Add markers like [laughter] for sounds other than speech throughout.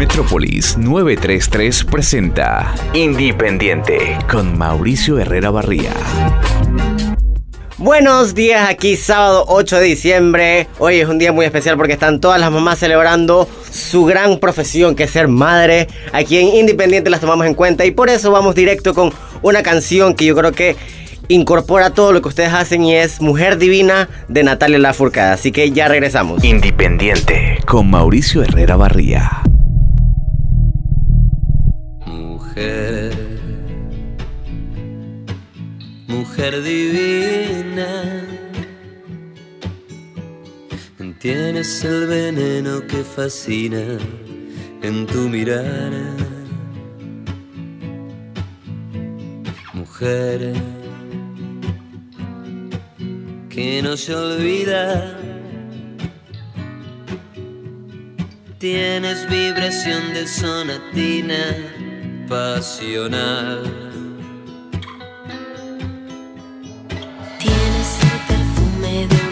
Metrópolis 933 presenta Independiente con Mauricio Herrera Barría. Buenos días, aquí sábado 8 de diciembre. Hoy es un día muy especial porque están todas las mamás celebrando su gran profesión que es ser madre. Aquí en Independiente las tomamos en cuenta y por eso vamos directo con una canción que yo creo que incorpora todo lo que ustedes hacen y es Mujer Divina de Natalia Lafourcade. Así que ya regresamos. Independiente con Mauricio Herrera Barría. Mujer divina, tienes el veneno que fascina en tu mirada. Mujer que no se olvida. Tienes vibración de sonatina pasional. puedo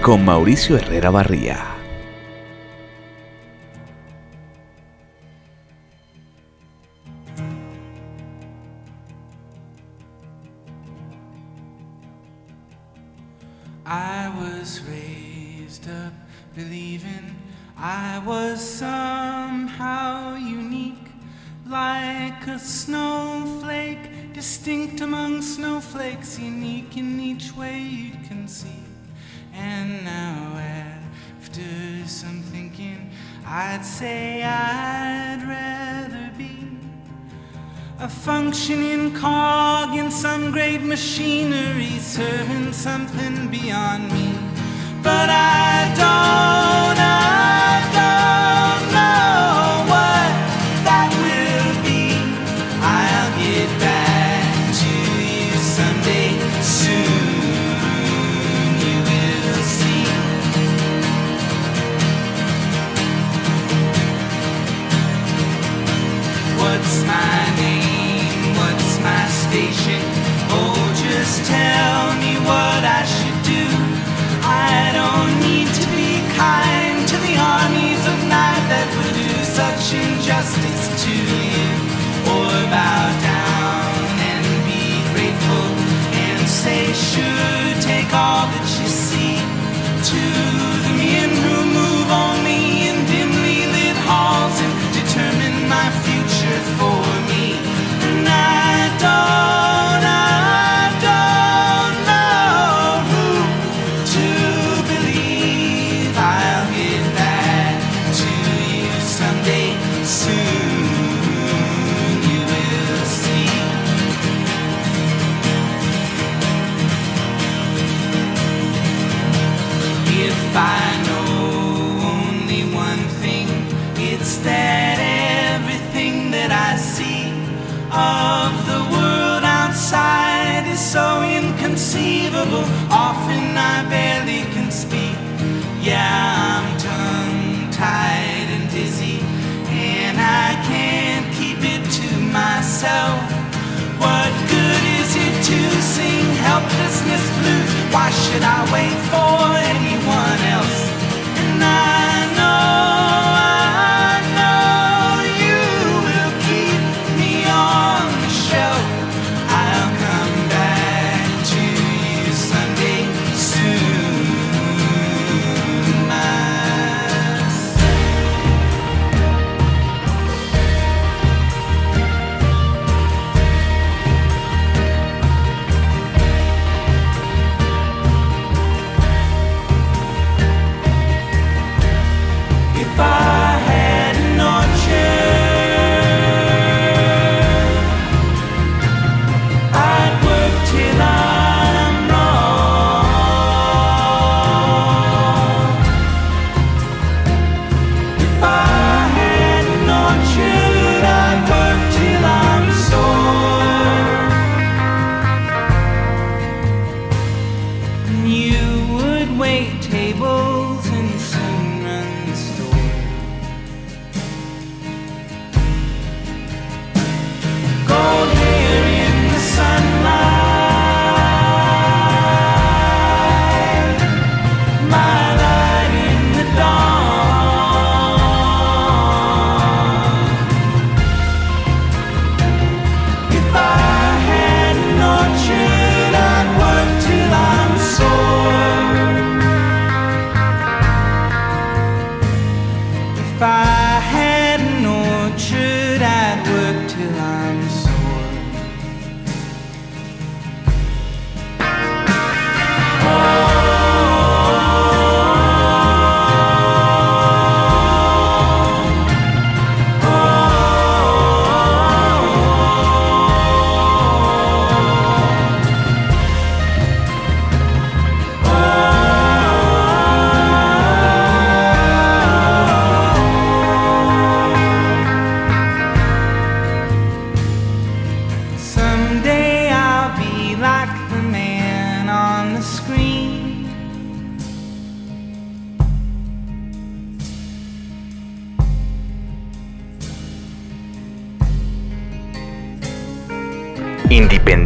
con Mauricio Herrera Barría. Such injustice to you. Or bow down and be grateful and say, sure, take all that should I wait for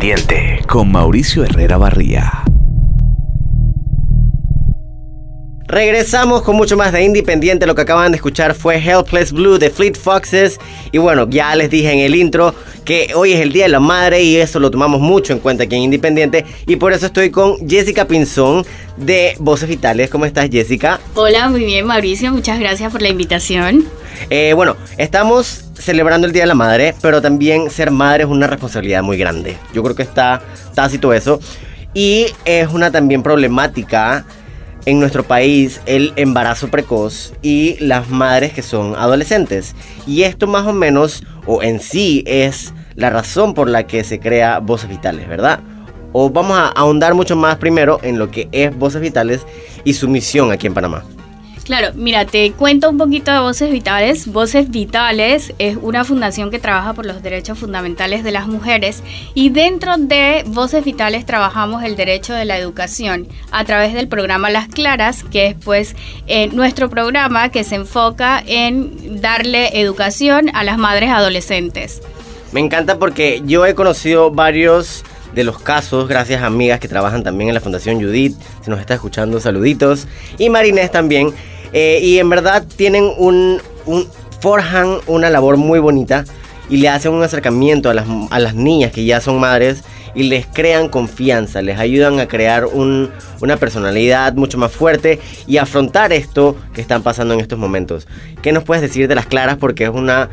Independiente con Mauricio Herrera Barría. Regresamos con mucho más de Independiente. Lo que acaban de escuchar fue Helpless Blue de Fleet Foxes. Y bueno, ya les dije en el intro que hoy es el Día de la Madre y eso lo tomamos mucho en cuenta aquí en Independiente. Y por eso estoy con Jessica Pinzón de Voces Vitales. ¿Cómo estás, Jessica? Hola, muy bien Mauricio, muchas gracias por la invitación. Eh, bueno, estamos celebrando el Día de la Madre, pero también ser madre es una responsabilidad muy grande. Yo creo que está tácito eso. Y es una también problemática en nuestro país el embarazo precoz y las madres que son adolescentes. Y esto más o menos, o en sí, es la razón por la que se crea Voces Vitales, ¿verdad? O vamos a ahondar mucho más primero en lo que es Voces Vitales y su misión aquí en Panamá. Claro, mira, te cuento un poquito de Voces Vitales. Voces Vitales es una fundación que trabaja por los derechos fundamentales de las mujeres y dentro de Voces Vitales trabajamos el derecho de la educación a través del programa Las Claras, que es pues eh, nuestro programa que se enfoca en darle educación a las madres adolescentes. Me encanta porque yo he conocido varios de los casos, gracias a amigas que trabajan también en la Fundación Judith, si nos está escuchando, saluditos, y Marinés también, eh, y en verdad tienen un, un, forjan una labor muy bonita y le hacen un acercamiento a las, a las niñas que ya son madres y les crean confianza, les ayudan a crear un, una personalidad mucho más fuerte y afrontar esto que están pasando en estos momentos. ¿Qué nos puedes decir de las claras? Porque es una,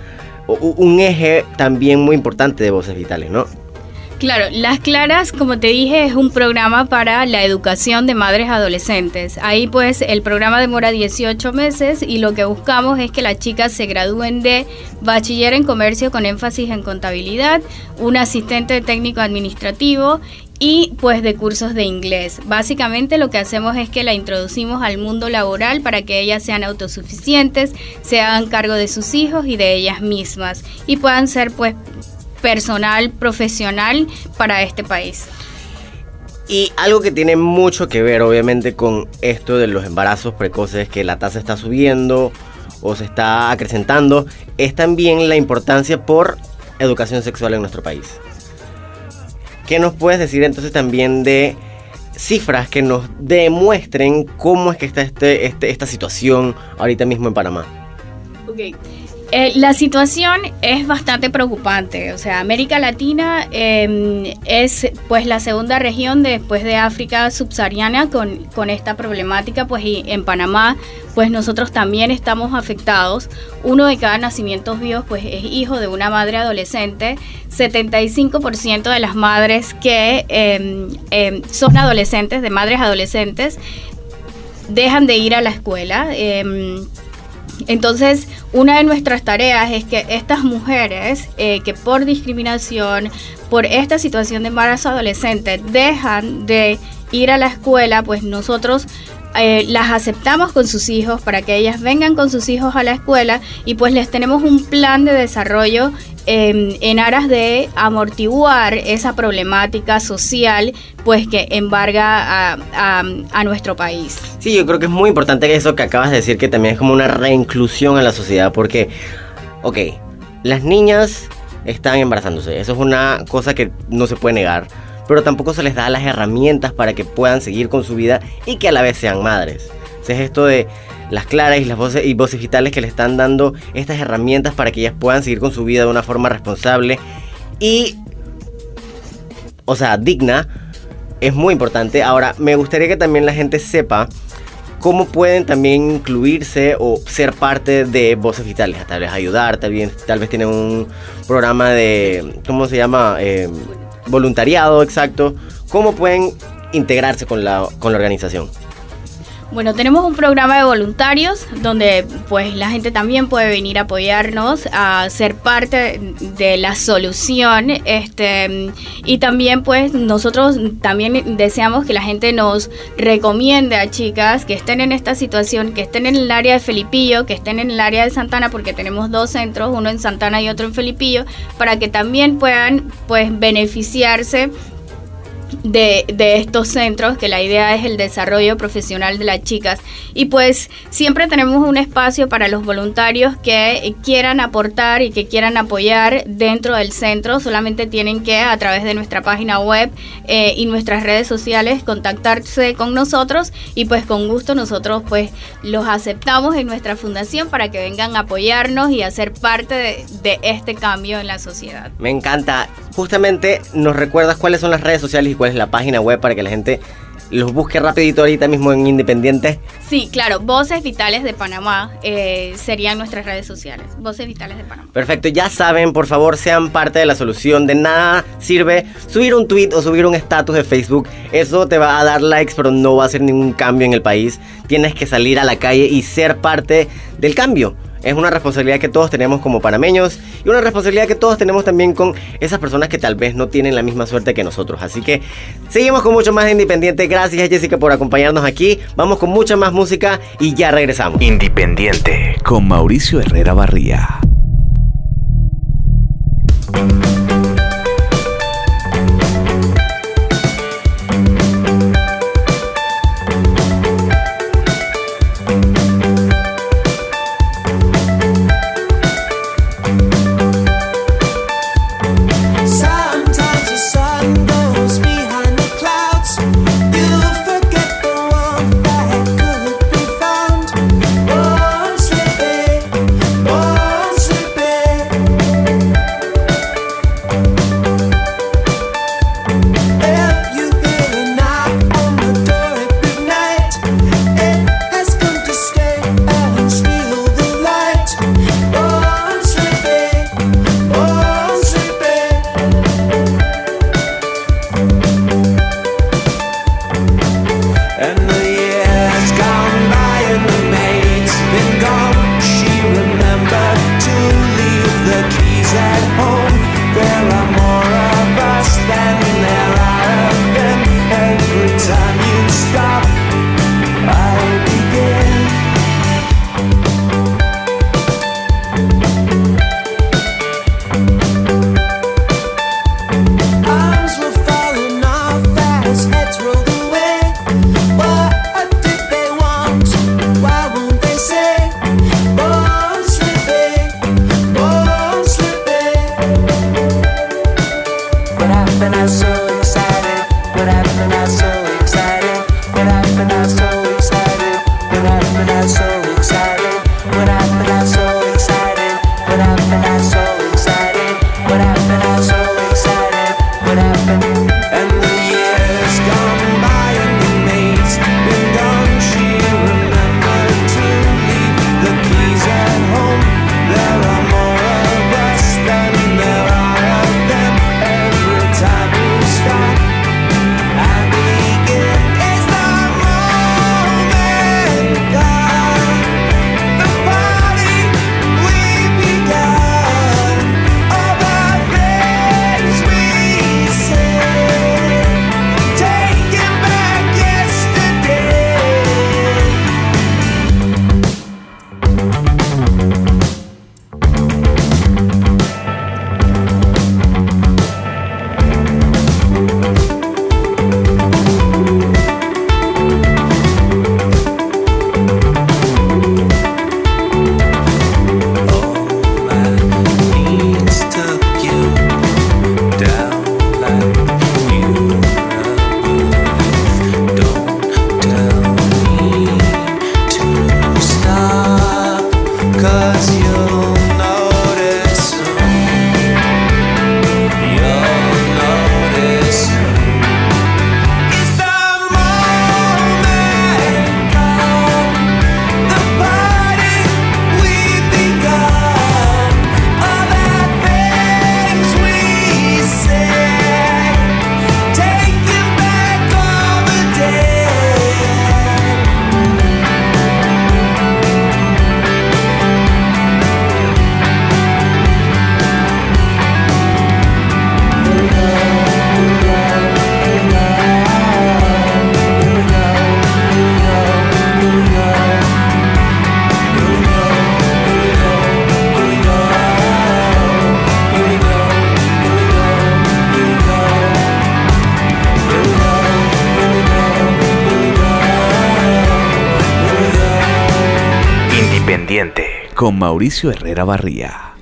un eje también muy importante de Voces Vitales, ¿no? Claro, Las Claras, como te dije, es un programa para la educación de madres adolescentes. Ahí pues el programa demora 18 meses y lo que buscamos es que las chicas se gradúen de bachiller en comercio con énfasis en contabilidad, un asistente técnico administrativo y pues de cursos de inglés. Básicamente lo que hacemos es que la introducimos al mundo laboral para que ellas sean autosuficientes, se hagan cargo de sus hijos y de ellas mismas y puedan ser pues personal, profesional para este país. Y algo que tiene mucho que ver obviamente con esto de los embarazos precoces, que la tasa está subiendo o se está acrecentando, es también la importancia por educación sexual en nuestro país. ¿Qué nos puedes decir entonces también de cifras que nos demuestren cómo es que está este, este esta situación ahorita mismo en Panamá? Ok. Eh, la situación es bastante preocupante. O sea, América Latina eh, es pues la segunda región después de África subsahariana con, con, esta problemática. Pues y en Panamá, pues nosotros también estamos afectados. Uno de cada nacimientos vivos, pues es hijo de una madre adolescente. 75% de las madres que eh, son adolescentes, de madres adolescentes, dejan de ir a la escuela. Entonces, una de nuestras tareas es que estas mujeres eh, que por discriminación, por esta situación de embarazo adolescente, dejan de ir a la escuela, pues nosotros eh, las aceptamos con sus hijos para que ellas vengan con sus hijos a la escuela y pues les tenemos un plan de desarrollo eh, en aras de amortiguar esa problemática social pues que embarga a, a, a, nuestro país. Sí, yo creo que es muy importante eso que acabas de decir, que también es como una reinclusión a la sociedad, porque, ok, las niñas están embarazándose, eso es una cosa que no se puede negar pero tampoco se les da las herramientas para que puedan seguir con su vida y que a la vez sean madres. es esto de las claras y las voces y voces vitales que le están dando estas herramientas para que ellas puedan seguir con su vida de una forma responsable y o sea, digna es muy importante. Ahora, me gustaría que también la gente sepa cómo pueden también incluirse o ser parte de Voces Vitales, tal vez ayudar, tal vez, tal vez tienen un programa de, ¿cómo se llama? Eh, voluntariado, exacto, ¿cómo pueden integrarse con la, con la organización? Bueno, tenemos un programa de voluntarios donde pues la gente también puede venir a apoyarnos, a ser parte de la solución, este y también pues nosotros también deseamos que la gente nos recomiende a chicas que estén en esta situación, que estén en el área de Felipillo, que estén en el área de Santana porque tenemos dos centros, uno en Santana y otro en Felipillo, para que también puedan pues beneficiarse de, de, estos centros, que la idea es el desarrollo profesional de las chicas. Y pues siempre tenemos un espacio para los voluntarios que quieran aportar y que quieran apoyar dentro del centro. Solamente tienen que a través de nuestra página web eh, y nuestras redes sociales contactarse con nosotros y pues con gusto nosotros pues los aceptamos en nuestra fundación para que vengan a apoyarnos y a ser parte de, de este cambio en la sociedad. Me encanta. Justamente nos recuerdas cuáles son las redes sociales y cuál la página web para que la gente los busque rapidito ahorita mismo en Independiente. Sí, claro, Voces Vitales de Panamá eh, serían nuestras redes sociales. Voces Vitales de Panamá. Perfecto, ya saben, por favor, sean parte de la solución. De nada sirve subir un tweet o subir un estatus de Facebook. Eso te va a dar likes, pero no va a hacer ningún cambio en el país. Tienes que salir a la calle y ser parte del cambio. Es una responsabilidad que todos tenemos como panameños y una responsabilidad que todos tenemos también con esas personas que tal vez no tienen la misma suerte que nosotros. Así que seguimos con mucho más de Independiente. Gracias Jessica por acompañarnos aquí. Vamos con mucha más música y ya regresamos. Independiente con Mauricio Herrera Barría. Con Mauricio Herrera Barría.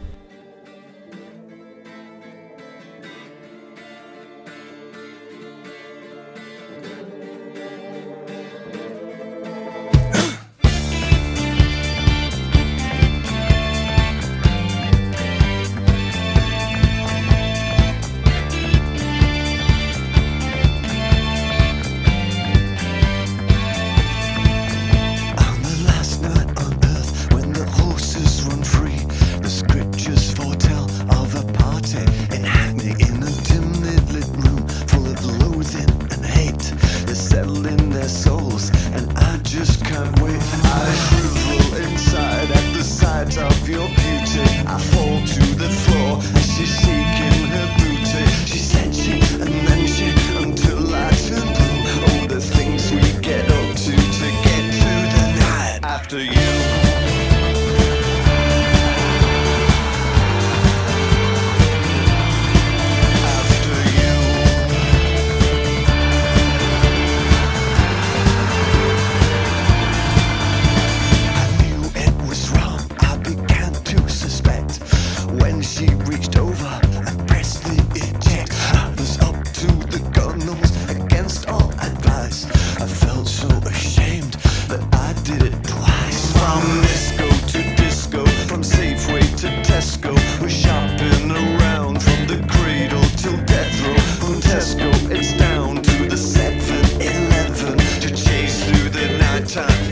time.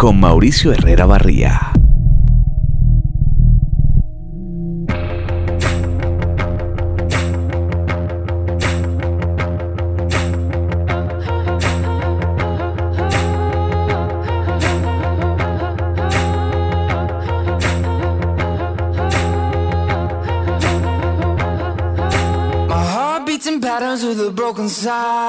con Mauricio Herrera Barría. Patterns with a broken side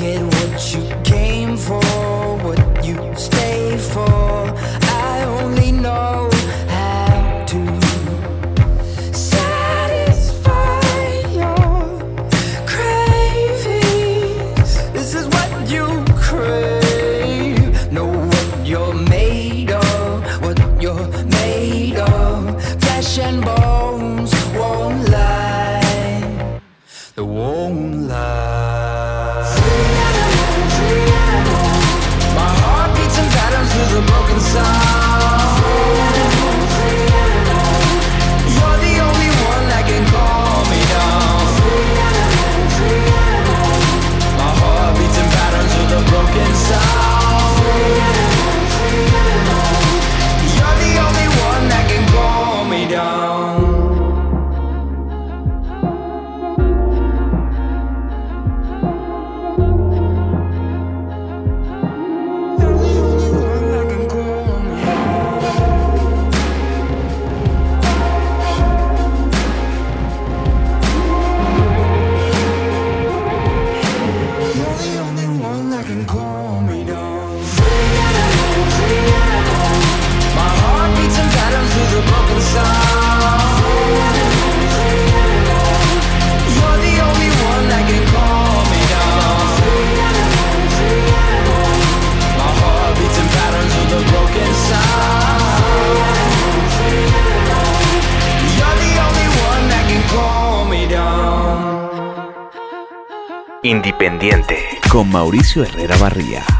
get what you came for, what you Independiente. Con Mauricio Herrera Barría.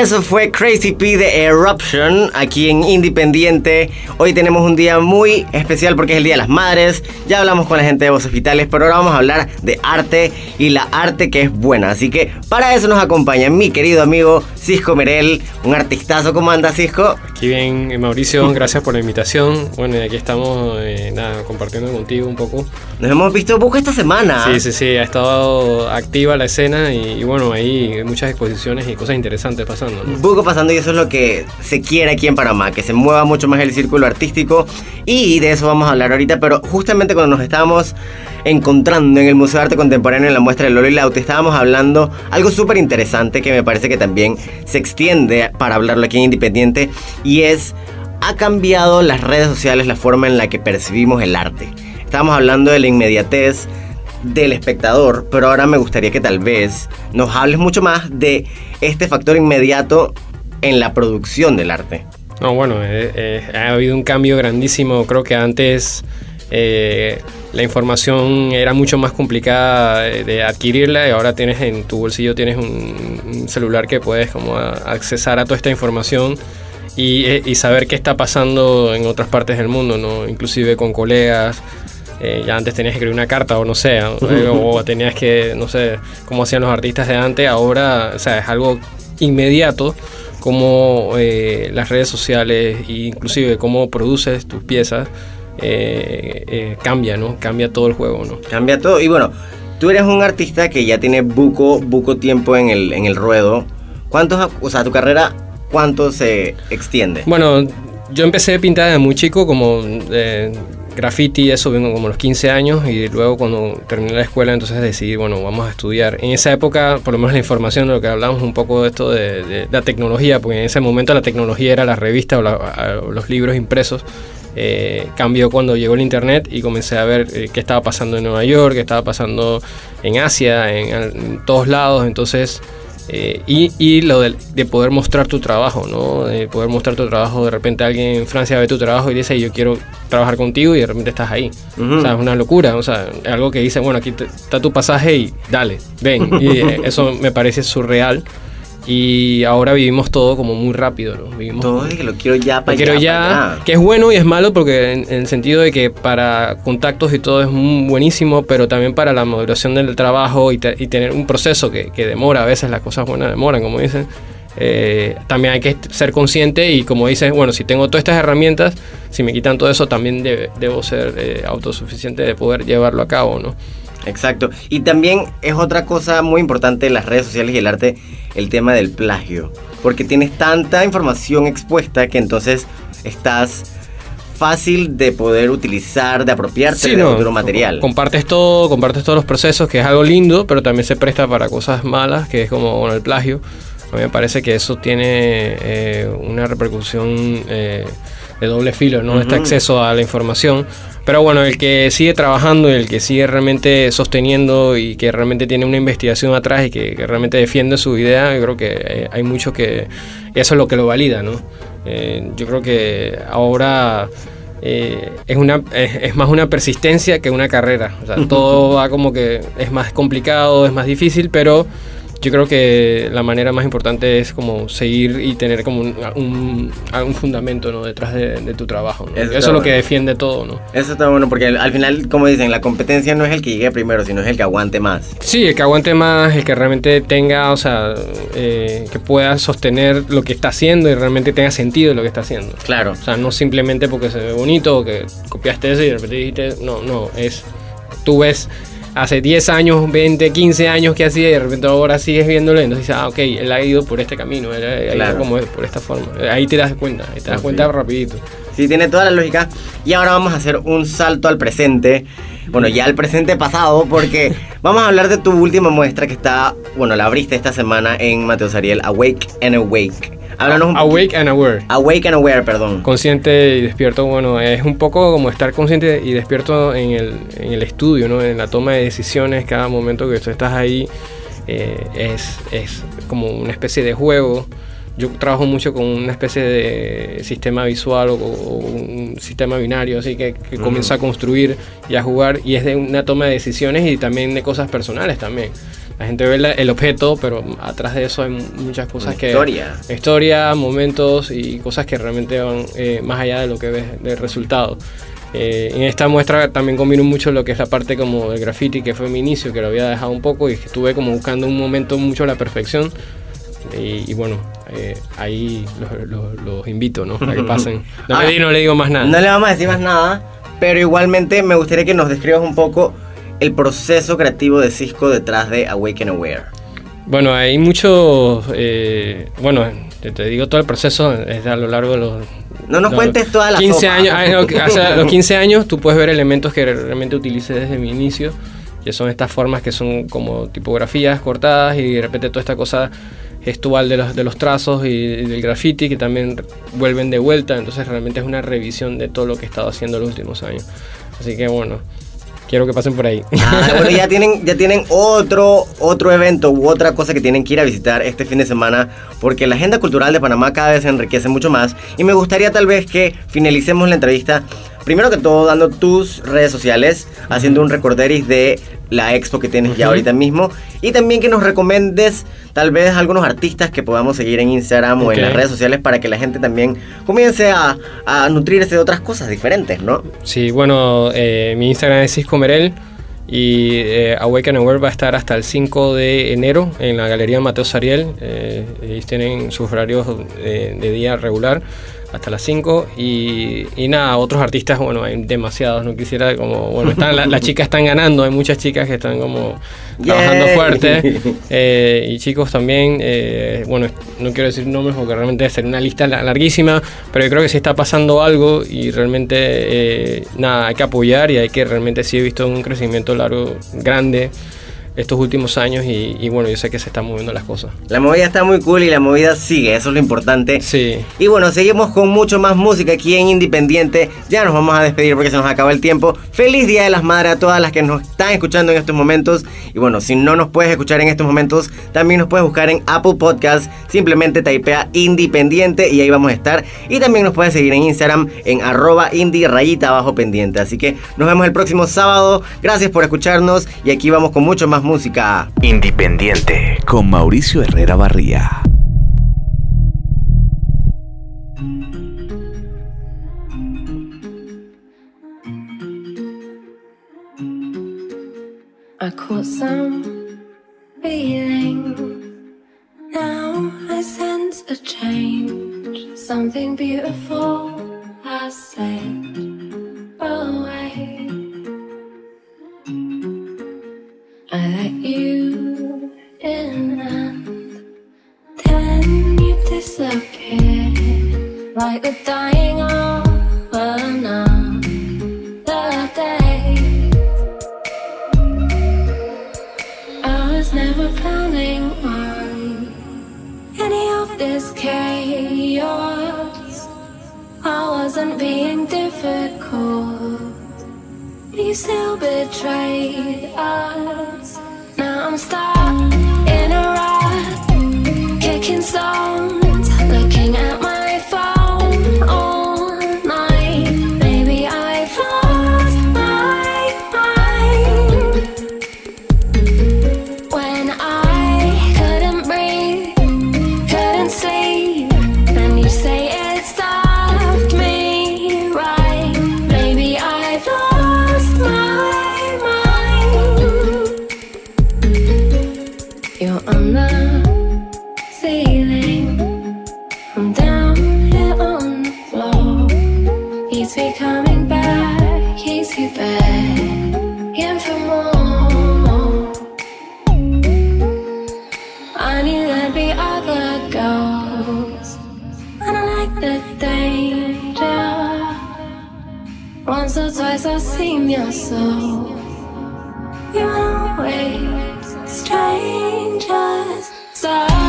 Eso fue Crazy P de Eruption aquí en Independiente. Hoy tenemos un día muy especial porque es el Día de las Madres. Ya hablamos con la gente de Voces Vitales, pero ahora vamos a hablar de arte y la arte que es buena. Así que para eso nos acompaña mi querido amigo Cisco Merel, un artistazo. ¿Cómo anda Cisco? Aquí bien, eh, Mauricio, gracias por la invitación. Bueno, y aquí estamos eh, nada, compartiendo contigo un poco. Nos hemos visto poco esta semana. Sí, sí, sí, ha estado activa la escena y, y bueno, hay muchas exposiciones y cosas interesantes pasando. ¿no? Poco pasando y eso es lo que se quiere aquí en Panamá, que se mueva mucho más el círculo artístico y de eso vamos a hablar ahorita, pero justamente cuando nos estábamos encontrando en el Museo de Arte Contemporáneo en la muestra de Lolo Laute, estábamos hablando algo súper interesante que me parece que también se extiende para hablarlo aquí en Independiente y es, ha cambiado las redes sociales la forma en la que percibimos el arte. Estábamos hablando de la inmediatez del espectador, pero ahora me gustaría que tal vez nos hables mucho más de este factor inmediato en la producción del arte. No, bueno, eh, eh, ha habido un cambio grandísimo. Creo que antes eh, la información era mucho más complicada de, de adquirirla y ahora tienes en tu bolsillo tienes un, un celular que puedes como a- accesar a toda esta información y, eh, y saber qué está pasando en otras partes del mundo, ¿no? Inclusive con colegas. Eh, ya antes tenías que escribir una carta o no sé, eh, o tenías que, no sé, cómo hacían los artistas de antes, ahora, o sea, es algo inmediato como eh, las redes sociales e inclusive cómo produces tus piezas eh, eh, cambia, ¿no? Cambia todo el juego, ¿no? Cambia todo. Y bueno, tú eres un artista que ya tiene buco, buco tiempo en el, en el ruedo. ¿Cuántos, o sea, tu carrera, cuánto se extiende? Bueno, yo empecé a pintar desde muy chico, como eh, graffiti eso, vengo como a los 15 años y luego cuando terminé la escuela entonces decidí, bueno, vamos a estudiar. En esa época, por lo menos la información de lo que hablamos un poco de esto de, de la tecnología, porque en ese momento la tecnología era la revista o, la- o los libros impresos. Eh, cambió cuando llegó el internet y comencé a ver eh, qué estaba pasando en Nueva York, qué estaba pasando en Asia, en, en todos lados. Entonces, eh, y, y lo de, de poder mostrar tu trabajo, ¿no? De poder mostrar tu trabajo, de repente alguien en Francia ve tu trabajo y dice, yo quiero trabajar contigo y de repente estás ahí. Ujú. O sea, es una locura, o sea, algo que dice, bueno, aquí te- está tu pasaje y dale, ven. Y eh, eso me parece surreal. Y ahora vivimos todo como muy rápido, ¿no? Vivimos Todo es que lo quiero ya para quiero ya, pa' allá. que es bueno y es malo porque en, en el sentido de que para contactos y todo es muy buenísimo, pero también para la maduración del trabajo y, te- y tener un proceso que, que demora, a veces las cosas buenas demoran, como dicen. eh, también hay que ser consciente y como dices, bueno, si tengo todas estas herramientas, si me quitan todo eso, también debe- debo ser eh, autosuficiente de poder llevarlo a cabo, ¿no? Exacto. Y también es otra cosa muy importante en las redes sociales y el arte, el tema del plagio. Porque tienes tanta información expuesta que entonces estás fácil de poder utilizar, de apropiarte Sí, de no, otro material. Compartes todo, compartes todos los procesos, que es algo lindo, pero también se presta para cosas malas, que es como bueno, el plagio. A mí me parece que eso tiene eh, una repercusión eh, de doble filo, ¿no? Este Ujú. acceso a la información. Pero bueno, el que sigue trabajando y el que sigue realmente sosteniendo y que realmente tiene una investigación atrás y que, que realmente defiende su idea, yo creo que eh, hay mucho que... Eso es lo que lo valida, ¿no? Eh, yo creo que ahora eh, es, una, es, es más una persistencia que una carrera. O sea, [laughs] todo va como que es más complicado, es más difícil, pero yo creo que la manera más importante es como seguir y tener como un, un, un fundamento ¿no? detrás de, de tu trabajo. ¿no? Eso Eso, es lo que defiende todo, ¿no? Eso está bueno porque al, al final, como dicen, la competencia no es el que llegue primero, sino es el que aguante más. Sí, el que aguante más, el que realmente tenga, o sea, eh, que pueda sostener lo que está haciendo y realmente tenga sentido lo que está haciendo. Claro. O sea, no simplemente porque se ve bonito o que copiaste eso y de repente dijiste, no, no, es, tú ves hace 10 años, 20, 15 años que hacía y de repente ahora sigues viéndolo y entonces dices, ah, ok, él ha ido por este camino, él ha Claro. ido como por esta forma. Ahí te das cuenta, ahí te das Sí. cuenta rapidito. Sí, tiene toda la lógica. Y ahora vamos a hacer un salto al presente. Bueno, ya al presente pasado, porque [laughs] vamos a hablar de tu última muestra que está, bueno, la abriste esta semana en Mateo Sariel, Awake and Awake. Háblanos Awake and aware. Awake and Aware, perdón. consciente y despierto, bueno, es un poco como estar consciente y despierto en el, en el estudio, ¿no? En la toma de decisiones, cada momento que tú estás ahí eh, es, es como una especie de juego. Yo trabajo mucho con una especie de sistema visual o, o un sistema binario, así que, que Ujú. comienza a construir y a jugar y es de una toma de decisiones y también de cosas personales también. La gente ve la- el objeto, pero atrás de eso hay muchas cosas que... Historia. Historia, momentos y cosas que realmente van eh, más allá de lo que ves del resultado. Eh, en esta muestra también combino mucho lo que es la parte como del graffiti, que fue mi inicio, que lo había dejado un poco y estuve como buscando un momento mucho la perfección. Y, y bueno, eh, ahí los, los- los invito, ¿no? A que [laughs] pasen. No, Ahora, le, no le digo más nada. No le vamos a decir más nada, pero igualmente me gustaría que nos describas un poco el proceso creativo de Cisco detrás de Awaken Aware. Bueno, hay mucho, eh, bueno, te, te digo todo el proceso es a lo largo de los... No nos los cuentes toda la 15 sopa. años, sea, [laughs] los 15 años tú puedes ver elementos que realmente utilicé desde mi inicio, que son estas formas que son como tipografías cortadas y de repente toda esta cosa gestual de los, de los trazos y, y del graffiti que también vuelven de vuelta, entonces realmente es una revisión de todo lo que he estado haciendo los últimos años. Así que bueno, quiero que pasen por ahí. Ah, bueno, [laughs] ya tienen, ya tienen otro, otro evento u otra cosa que tienen que ir a visitar este fin de semana, porque la agenda cultural de Panamá cada vez se enriquece mucho más. Y me gustaría tal vez que finalicemos la entrevista, primero que todo dando tus redes sociales, haciendo un recorderis de la expo que tienes ya Ujú. ahorita mismo, y también que nos recomiendes tal vez algunos artistas que podamos seguir en Instagram o en las redes sociales para que la gente también comience a, a nutrirse de otras cosas diferentes, ¿no? Sí, bueno, eh, mi Instagram es Cisco Merel y eh, Awaken Aware va a estar hasta el 5 de enero en la Galería Mateo Sariel. Eh, ellos tienen sus horarios eh, de día regular hasta las 5 y, y nada, otros artistas, bueno, hay demasiados, no quisiera como, bueno, están, la- las chicas están ganando, hay muchas chicas que están como trabajando fuerte [laughs] eh, y chicos también, eh, bueno, no quiero decir nombres porque realmente sería una lista la- larguísima, pero yo creo que sí está pasando algo y realmente, eh, nada, hay que apoyar y hay que realmente sí he visto un crecimiento largo, grande estos últimos años y, y bueno, yo sé que se están moviendo las cosas. La movida está muy cool y la movida sigue, eso es lo importante. Sí. Y bueno, seguimos con mucho más música aquí en Independiente. Ya nos vamos a despedir porque se nos acaba el tiempo. Feliz Día de las Madres a todas las que nos están escuchando en estos momentos. Y bueno, si no nos puedes escuchar en estos momentos, también nos puedes buscar en Apple Podcast. Simplemente typea Independiente y ahí vamos a estar. Y también nos puedes seguir en Instagram en arroba indie rayita abajo pendiente. Así que nos vemos el próximo sábado. Gracias por escucharnos y aquí vamos con mucho más música. Independiente con Mauricio Herrera Barría. I caught some feeling. Now I sense a change. Something beautiful has slipped sing yourself. You're always strangers. So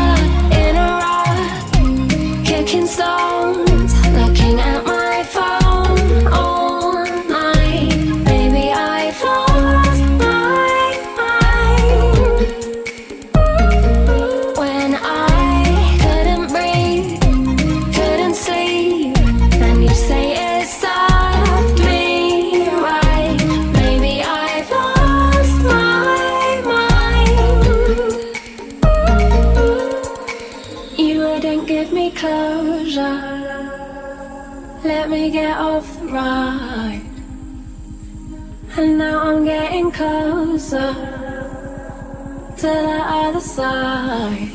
side.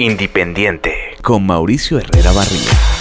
Independiente con Mauricio Herrera Barría.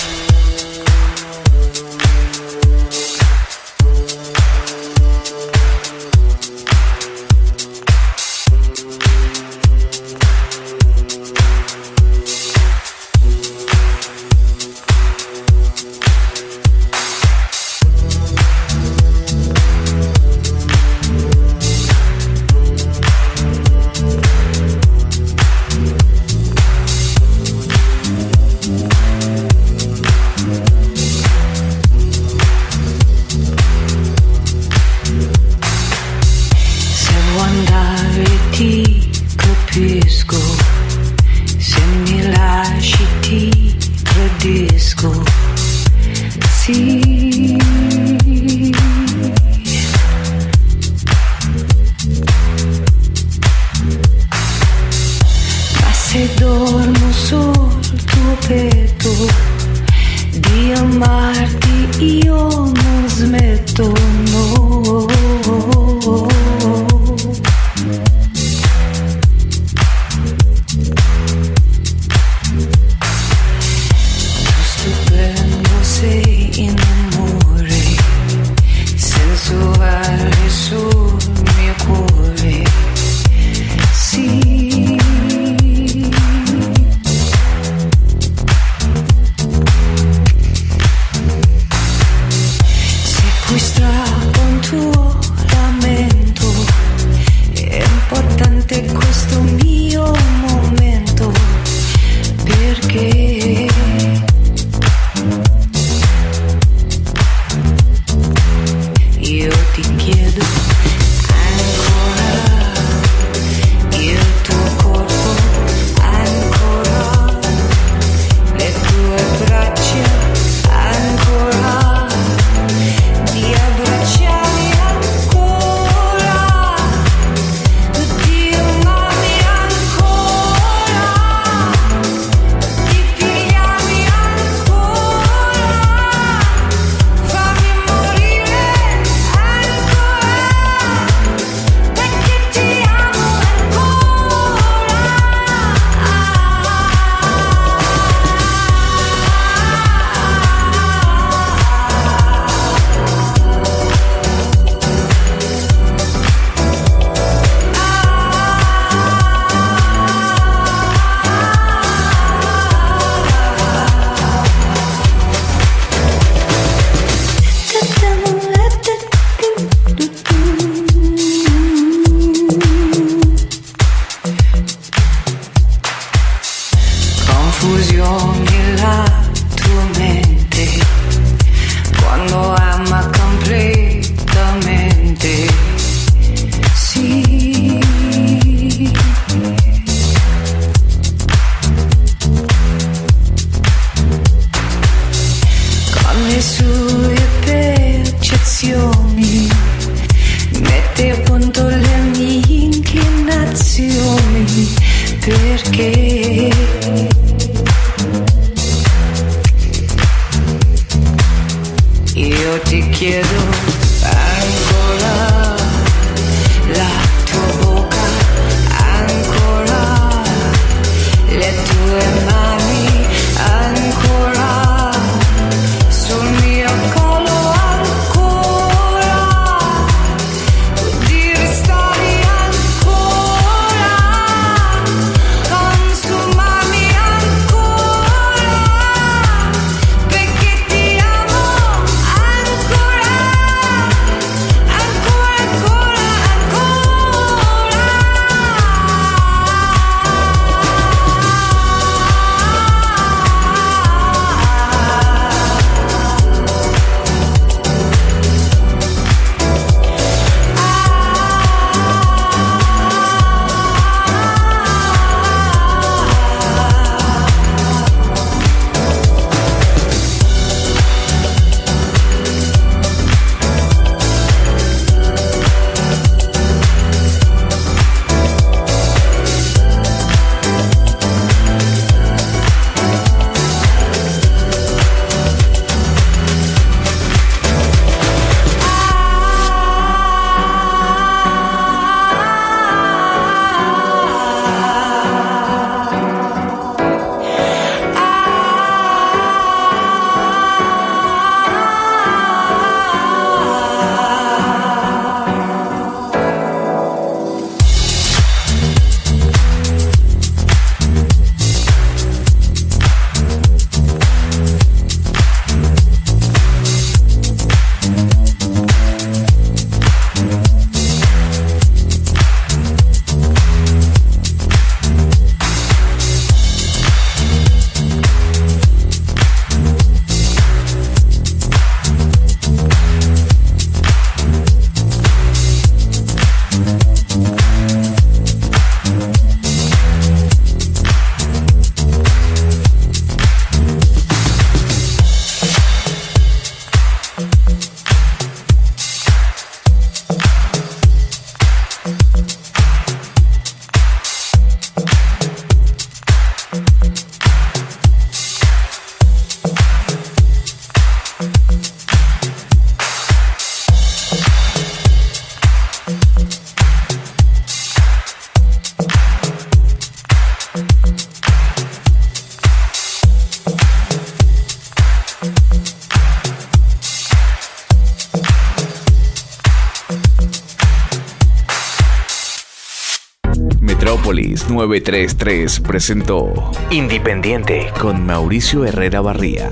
933 presentó Independiente con Mauricio Herrera Barría.